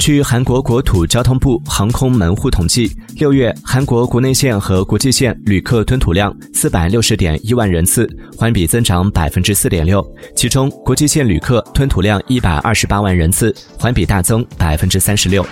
据韩国国土交通部航空门户统计六月韩国国内线和国际线旅客吞吐量四百六十点一万人次环比增长百分之四点六其中国际线旅客吞吐量一百二十八万人次环比大增百分之三十六。